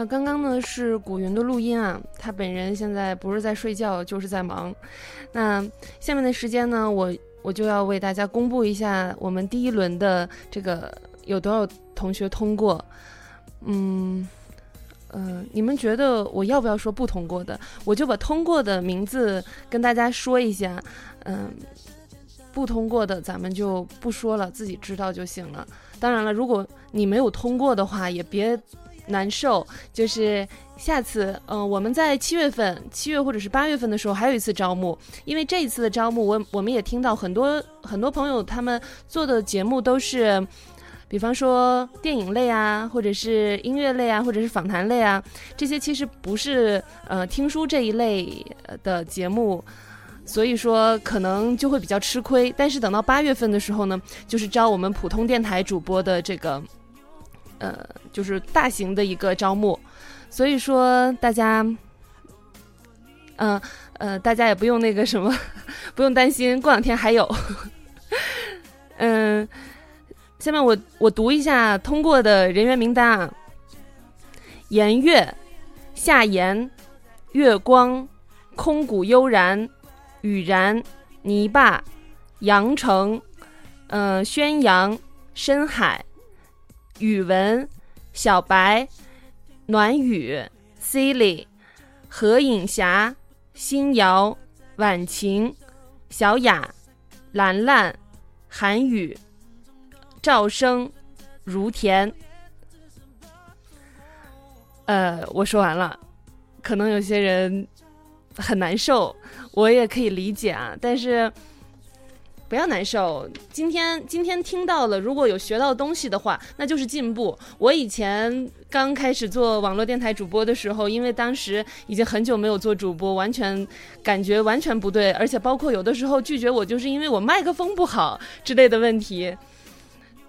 好，刚刚呢是古云的录音啊，他本人现在不是在睡觉，就是在忙。那下面的时间呢，我我就要为大家公布一下我们第一轮的这个有多少同学通过。嗯，呃，你们觉得我要不要说不通过的？我就把通过的名字跟大家说一下。嗯，不通过的咱们就不说了，自己知道就行了。当然了，如果你没有通过的话，也别。难受，就是下次，嗯，我们在七月份，七月或者是八月份的时候还有一次招募，因为这一次的招募，我我们也听到很多很多朋友他们做的节目都是，比方说电影类啊，或者是音乐类啊，或者是访谈类啊，这些其实不是呃听书这一类的节目，所以说可能就会比较吃亏。但是等到八月份的时候呢，就是招我们普通电台主播的这个。呃，就是大型的一个招募，所以说大家，嗯呃，大家也不用那个什么，不用担心，过两天还有。嗯，下面我我读一下通过的人员名单啊：颜月、夏言、月光、空谷悠然、雨然、泥巴、阳城、嗯，宣阳、深海。语文，小白，暖雨，Silly，何影霞，新瑶，婉晴，小雅，兰兰，韩语，赵生，如田。呃，我说完了，可能有些人很难受，我也可以理解啊，但是。不要难受，今天今天听到了，如果有学到东西的话，那就是进步。我以前刚开始做网络电台主播的时候，因为当时已经很久没有做主播，完全感觉完全不对，而且包括有的时候拒绝我，就是因为我麦克风不好之类的问题。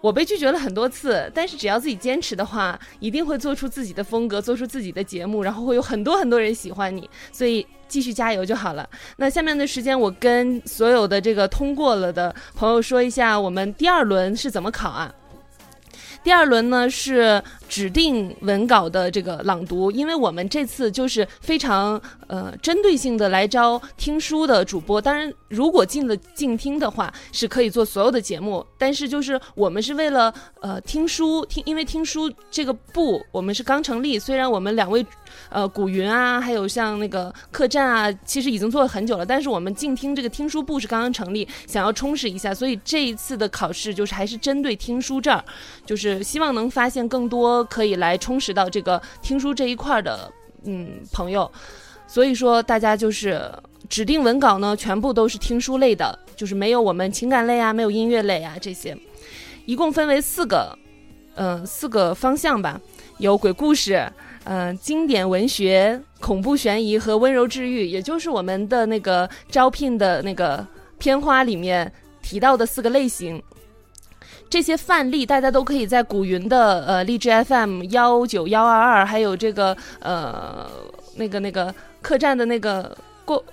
我被拒绝了很多次，但是只要自己坚持的话，一定会做出自己的风格，做出自己的节目，然后会有很多很多人喜欢你，所以继续加油就好了。那下面的时间，我跟所有的这个通过了的朋友说一下，我们第二轮是怎么考啊？第二轮呢是指定文稿的这个朗读，因为我们这次就是非常呃针对性的来招听书的主播。当然，如果进了静听的话，是可以做所有的节目。但是就是我们是为了呃听书听，因为听书这个部我们是刚成立，虽然我们两位。呃，古云啊，还有像那个客栈啊，其实已经做了很久了。但是我们静听这个听书部是刚刚成立，想要充实一下，所以这一次的考试就是还是针对听书这儿，就是希望能发现更多可以来充实到这个听书这一块的嗯朋友。所以说大家就是指定文稿呢，全部都是听书类的，就是没有我们情感类啊，没有音乐类啊这些，一共分为四个，嗯，四个方向吧，有鬼故事。嗯，经典文学、恐怖悬疑和温柔治愈，也就是我们的那个招聘的那个片花里面提到的四个类型。这些范例大家都可以在古云的呃励志 FM 幺九幺二二，还有这个呃那个那个客栈的那个过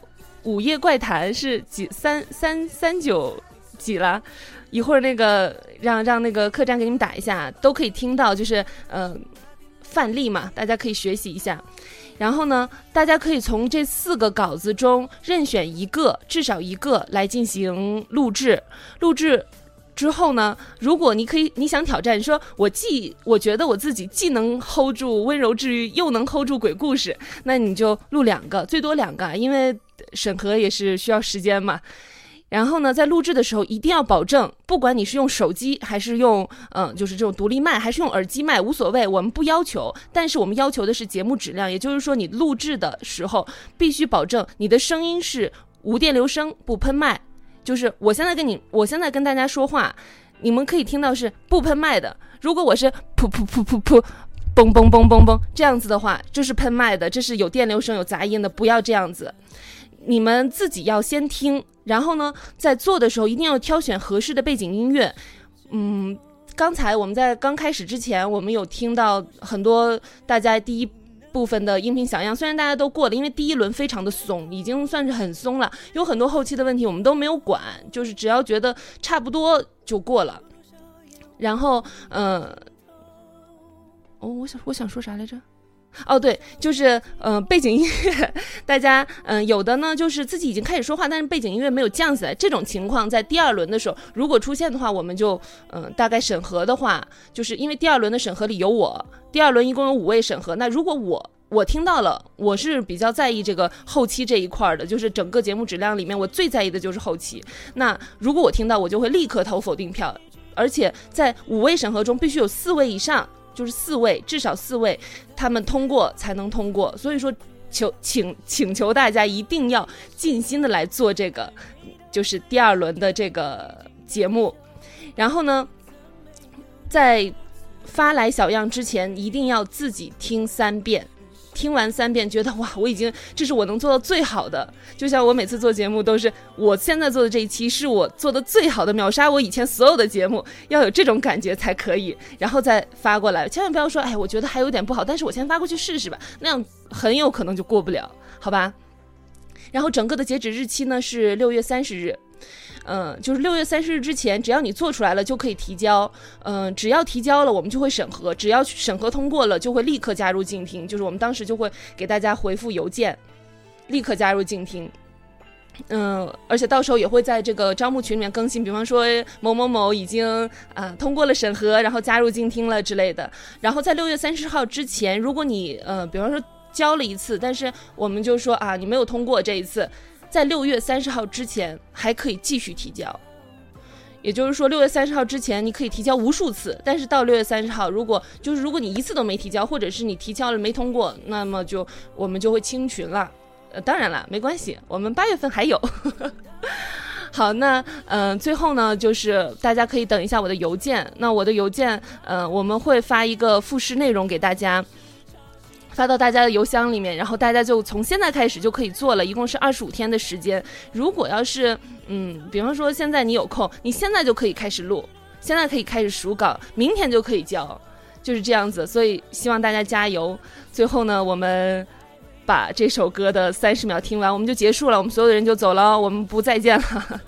午夜怪谈是几三三三九几了，一会儿那个让让那个客栈给你们打一下，都可以听到，就是嗯。范例嘛，大家可以学习一下。然后呢，大家可以从这四个稿子中任选一个，至少一个来进行录制。录制之后呢，如果你可以，你想挑战，说我既我觉得我自己既能 hold 住温柔治愈，又能 hold 住鬼故事，那你就录两个，最多两个，因为审核也是需要时间嘛。然后呢，在录制的时候一定要保证，不管你是用手机还是用，嗯，就是这种独立麦，还是用耳机麦，无所谓，我们不要求。但是我们要求的是节目质量，也就是说，你录制的时候必须保证你的声音是无电流声，不喷麦。就是我现在跟你，我现在跟大家说话，你们可以听到是不喷麦的。如果我是噗噗噗噗噗，嘣嘣嘣嘣嘣这样子的话，这是喷麦的，这是有电流声、有杂音的，不要这样子。你们自己要先听，然后呢，在做的时候一定要挑选合适的背景音乐。嗯，刚才我们在刚开始之前，我们有听到很多大家第一。部分的音频小样，虽然大家都过了，因为第一轮非常的松，已经算是很松了，有很多后期的问题我们都没有管，就是只要觉得差不多就过了。然后，嗯，哦，我想我想说啥来着？哦，对，就是嗯，背景音乐，大家嗯，有的呢，就是自己已经开始说话，但是背景音乐没有降下来。这种情况在第二轮的时候，如果出现的话，我们就嗯，大概审核的话，就是因为第二轮的审核里有我，第二轮一共有五位审核。那如果我我听到了，我是比较在意这个后期这一块的，就是整个节目质量里面，我最在意的就是后期。那如果我听到，我就会立刻投否定票，而且在五位审核中必须有四位以上。就是四位，至少四位，他们通过才能通过。所以说，求请请求大家一定要尽心的来做这个，就是第二轮的这个节目。然后呢，在发来小样之前，一定要自己听三遍。听完三遍，觉得哇，我已经这是我能做到最好的。就像我每次做节目，都是我现在做的这一期是我做的最好的，秒杀我以前所有的节目。要有这种感觉才可以，然后再发过来。千万不要说，哎，我觉得还有点不好，但是我先发过去试试吧，那样很有可能就过不了，好吧？然后整个的截止日期呢是六月三十日。嗯，就是六月三十日之前，只要你做出来了就可以提交。嗯，只要提交了，我们就会审核。只要审核通过了，就会立刻加入静听。就是我们当时就会给大家回复邮件，立刻加入静听。嗯，而且到时候也会在这个招募群里面更新，比方说某某某已经啊通过了审核，然后加入静听了之类的。然后在六月三十号之前，如果你呃，比方说交了一次，但是我们就说啊，你没有通过这一次。在六月三十号之前还可以继续提交，也就是说六月三十号之前你可以提交无数次，但是到六月三十号，如果就是如果你一次都没提交，或者是你提交了没通过，那么就我们就会清群了。呃，当然了，没关系，我们八月份还有。好，那嗯，最后呢，就是大家可以等一下我的邮件，那我的邮件，嗯，我们会发一个复试内容给大家。发到大家的邮箱里面，然后大家就从现在开始就可以做了，一共是二十五天的时间。如果要是，嗯，比方说现在你有空，你现在就可以开始录，现在可以开始数稿，明天就可以交，就是这样子。所以希望大家加油。最后呢，我们把这首歌的三十秒听完，我们就结束了，我们所有的人就走了，我们不再见了。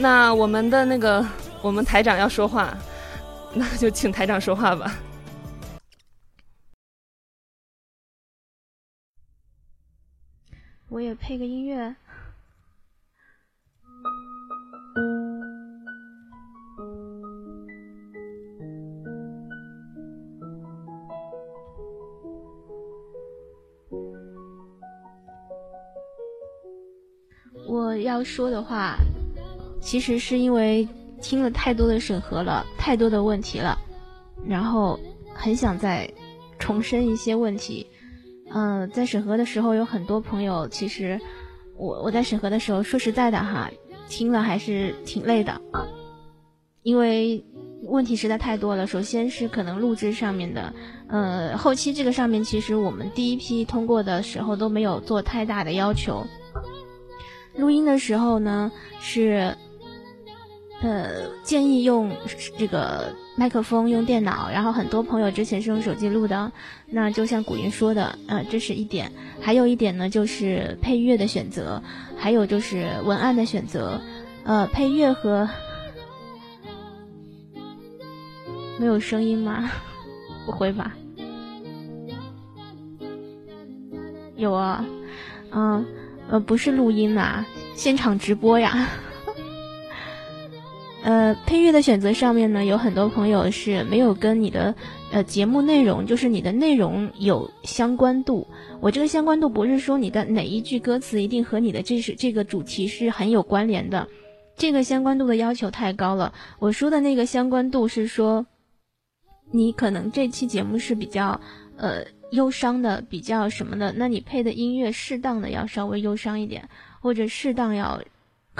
那我们的那个，我们台长要说话，那就请台长说话吧。我也配个音乐。我要说的话。其实是因为听了太多的审核了，太多的问题了，然后很想再重申一些问题。嗯，在审核的时候有很多朋友，其实我我在审核的时候说实在的哈，听了还是挺累的，因为问题实在太多了。首先是可能录制上面的，呃，后期这个上面其实我们第一批通过的时候都没有做太大的要求。录音的时候呢是。呃，建议用这个麦克风，用电脑。然后很多朋友之前是用手机录的，那就像古云说的，呃，这是一点。还有一点呢，就是配乐的选择，还有就是文案的选择。呃，配乐和没有声音吗？不会吧？有啊，嗯，呃，不是录音呐，现场直播呀。呃，配乐的选择上面呢，有很多朋友是没有跟你的呃节目内容，就是你的内容有相关度。我这个相关度不是说你的哪一句歌词一定和你的这是这个主题是很有关联的，这个相关度的要求太高了。我说的那个相关度是说，你可能这期节目是比较呃忧伤的，比较什么的，那你配的音乐适当的要稍微忧伤一点，或者适当要。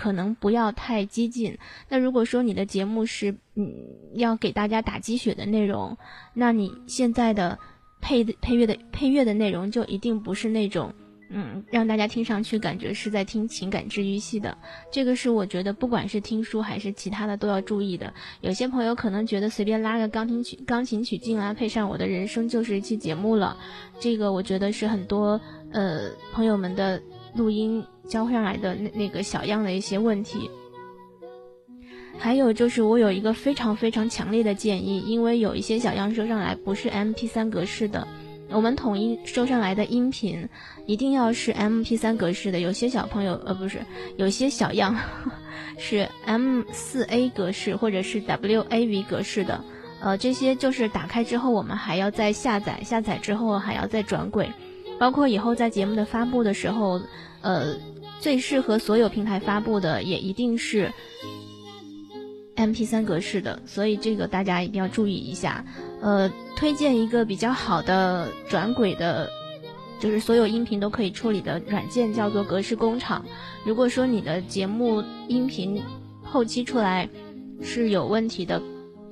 可能不要太激进。那如果说你的节目是嗯要给大家打鸡血的内容，那你现在的配配乐的配乐的内容就一定不是那种嗯让大家听上去感觉是在听情感治愈系的。这个是我觉得不管是听书还是其他的都要注意的。有些朋友可能觉得随便拉个钢琴曲钢琴曲进来配上我的人生就是一期节目了，这个我觉得是很多呃朋友们的录音。交上来的那那个小样的一些问题，还有就是我有一个非常非常强烈的建议，因为有一些小样收上来不是 M P 三格式的，我们统一收上来的音频一定要是 M P 三格式的。有些小朋友呃不是，有些小样 是 M 四 A 格式或者是 W A V 格式的，呃这些就是打开之后我们还要再下载，下载之后还要再转轨，包括以后在节目的发布的时候，呃。最适合所有平台发布的也一定是 M P 三格式的，所以这个大家一定要注意一下。呃，推荐一个比较好的转轨的，就是所有音频都可以处理的软件，叫做格式工厂。如果说你的节目音频后期出来是有问题的，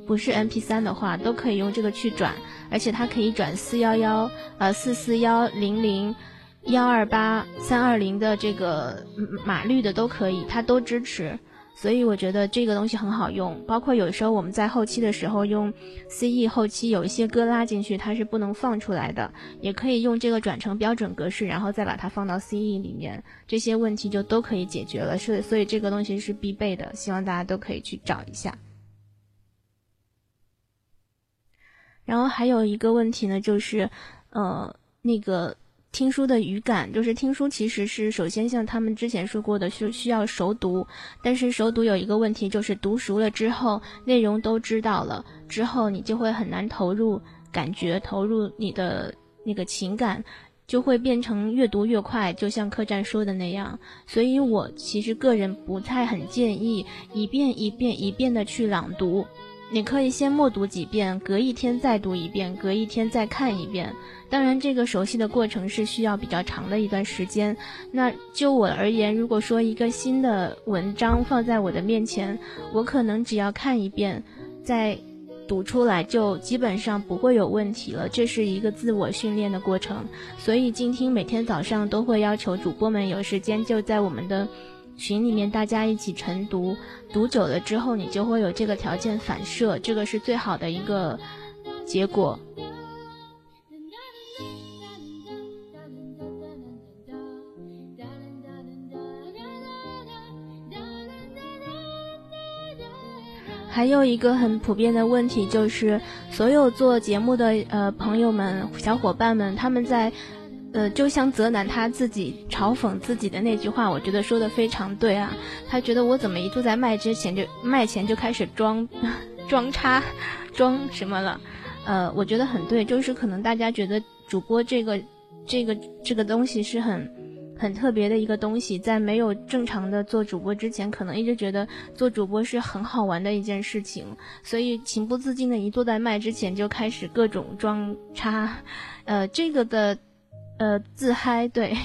不是 M P 三的话，都可以用这个去转，而且它可以转四幺幺呃四四幺零零。幺二八三二零的这个码率的都可以，它都支持，所以我觉得这个东西很好用。包括有时候我们在后期的时候用 CE 后期有一些歌拉进去，它是不能放出来的，也可以用这个转成标准格式，然后再把它放到 CE 里面，这些问题就都可以解决了。是，所以这个东西是必备的，希望大家都可以去找一下。然后还有一个问题呢，就是呃那个。听书的语感，就是听书其实是首先像他们之前说过的，需需要熟读。但是熟读有一个问题，就是读熟了之后，内容都知道了之后，你就会很难投入感觉，投入你的那个情感，就会变成越读越快。就像客栈说的那样，所以我其实个人不太很建议一遍一遍一遍的去朗读。你可以先默读几遍，隔一天再读一遍，隔一天再看一遍。当然，这个熟悉的过程是需要比较长的一段时间。那就我而言，如果说一个新的文章放在我的面前，我可能只要看一遍，再读出来，就基本上不会有问题了。这是一个自我训练的过程。所以，静听每天早上都会要求主播们有时间就在我们的。群里面大家一起晨读，读久了之后，你就会有这个条件反射，这个是最好的一个结果。还有一个很普遍的问题就是，所有做节目的呃朋友们、小伙伴们，他们在。呃，就像泽南他自己嘲讽自己的那句话，我觉得说的非常对啊。他觉得我怎么一坐在麦之前就麦前就开始装 装叉装什么了？呃，我觉得很对，就是可能大家觉得主播这个这个这个东西是很很特别的一个东西，在没有正常的做主播之前，可能一直觉得做主播是很好玩的一件事情，所以情不自禁的一坐在麦之前就开始各种装叉，呃，这个的。呃，自嗨对，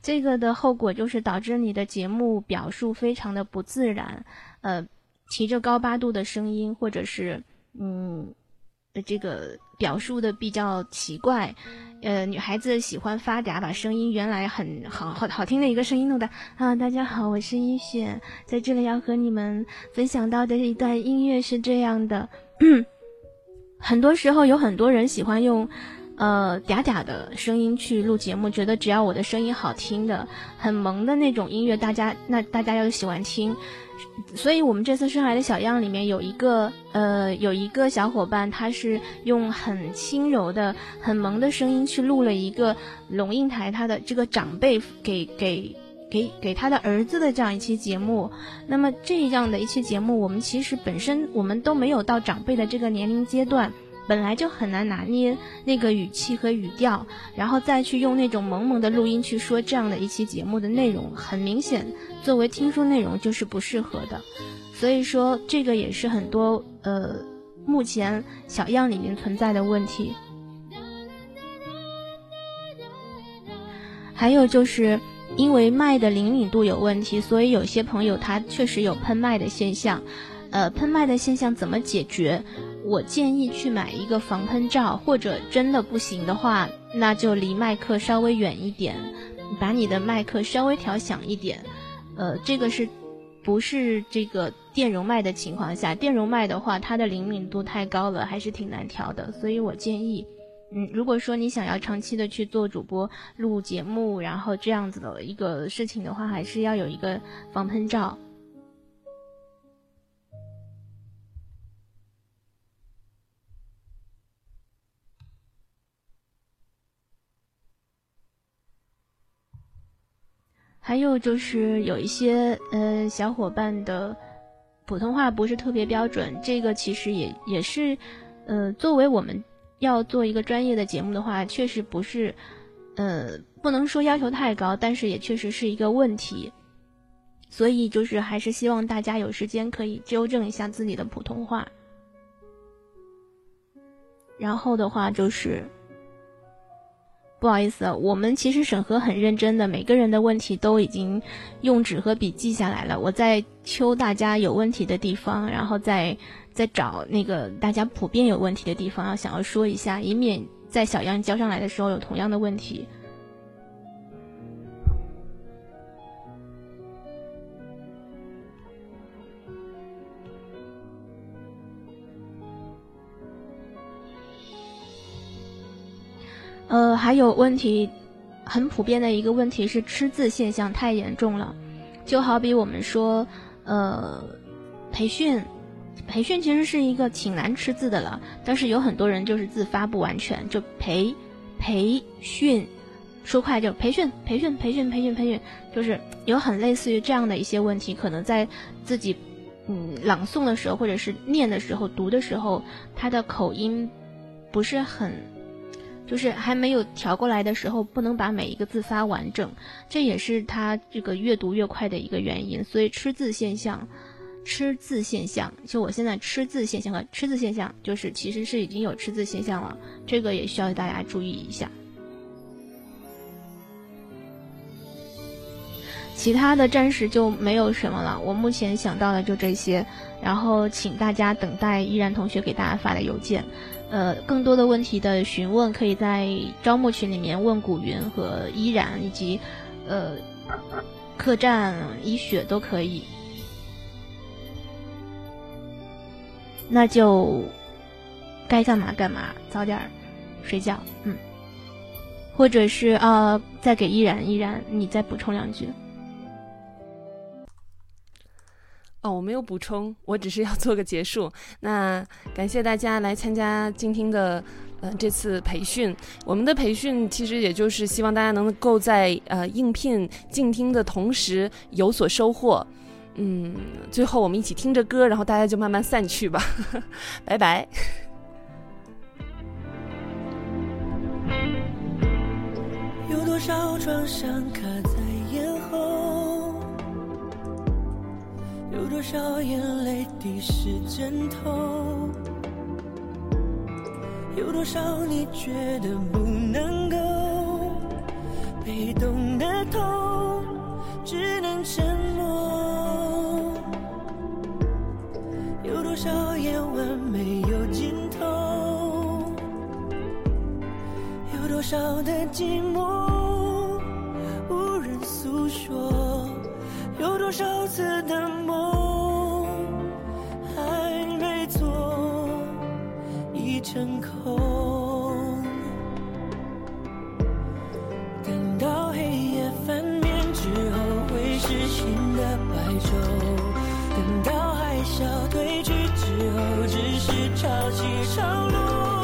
这个的后果就是导致你的节目表述非常的不自然，呃，提着高八度的声音，或者是嗯，这个表述的比较奇怪，呃，女孩子喜欢发嗲，把声音原来很好好好听的一个声音弄的啊，大家好，我是一雪，在这里要和你们分享到的一段音乐是这样的，很多时候有很多人喜欢用。呃嗲嗲的声音去录节目，觉得只要我的声音好听的、很萌的那种音乐，大家那大家就喜欢听。所以我们这次生来的小样里面有一个呃有一个小伙伴，他是用很轻柔的、很萌的声音去录了一个龙应台他的这个长辈给给给给他的儿子的这样一期节目。那么这样的一期节目，我们其实本身我们都没有到长辈的这个年龄阶段。本来就很难拿捏那个语气和语调，然后再去用那种萌萌的录音去说这样的一期节目的内容，很明显，作为听书内容就是不适合的。所以说，这个也是很多呃目前小样里面存在的问题。还有就是因为麦的灵敏度有问题，所以有些朋友他确实有喷麦的现象。呃，喷麦的现象怎么解决？我建议去买一个防喷罩，或者真的不行的话，那就离麦克稍微远一点，把你的麦克稍微调响一点。呃，这个是不是这个电容麦的情况下？电容麦的话，它的灵敏度太高了，还是挺难调的。所以我建议，嗯，如果说你想要长期的去做主播、录节目，然后这样子的一个事情的话，还是要有一个防喷罩。还有就是有一些呃小伙伴的普通话不是特别标准，这个其实也也是，呃，作为我们要做一个专业的节目的话，确实不是，呃，不能说要求太高，但是也确实是一个问题，所以就是还是希望大家有时间可以纠正一下自己的普通话，然后的话就是。不好意思，我们其实审核很认真的，每个人的问题都已经用纸和笔记下来了。我在揪大家有问题的地方，然后再再找那个大家普遍有问题的地方，要想要说一下，以免在小样交上来的时候有同样的问题。呃，还有问题，很普遍的一个问题是吃字现象太严重了，就好比我们说，呃，培训，培训其实是一个挺难吃字的了，但是有很多人就是字发不完全，就培，培训，说快就培训，培训，培训，培训，培训，就是有很类似于这样的一些问题，可能在自己嗯朗诵的时候，或者是念的时候、读的时候，他的口音不是很。就是还没有调过来的时候，不能把每一个字发完整，这也是他这个越读越快的一个原因。所以吃字现象，吃字现象，就我现在吃字现象和吃字现象，就是其实是已经有吃字现象了，这个也需要大家注意一下。其他的暂时就没有什么了，我目前想到的就这些，然后请大家等待依然同学给大家发的邮件。呃，更多的问题的询问，可以在招募群里面问古云和依然，以及呃客栈一雪都可以。那就该干嘛干嘛，早点睡觉，嗯。或者是啊，再给依然依然，你再补充两句。哦，我没有补充，我只是要 做个结束。那感谢大家来参加静听的呃这次培训。我们的培训其实也就是希望大家能够在呃应聘静听的同时有所收获。嗯，最后我们一起听着歌，然后大家就慢慢散去吧。拜拜。有多少创伤卡在有多少眼泪滴湿枕头？有多少你觉得不能够？被动的痛，只能沉默。有多少夜晚没有尽头？有多少的寂寞无人诉说？有多少次的成空，等到黑夜翻面之后，会是新的白昼；等到海啸退去之后，只是潮起潮落。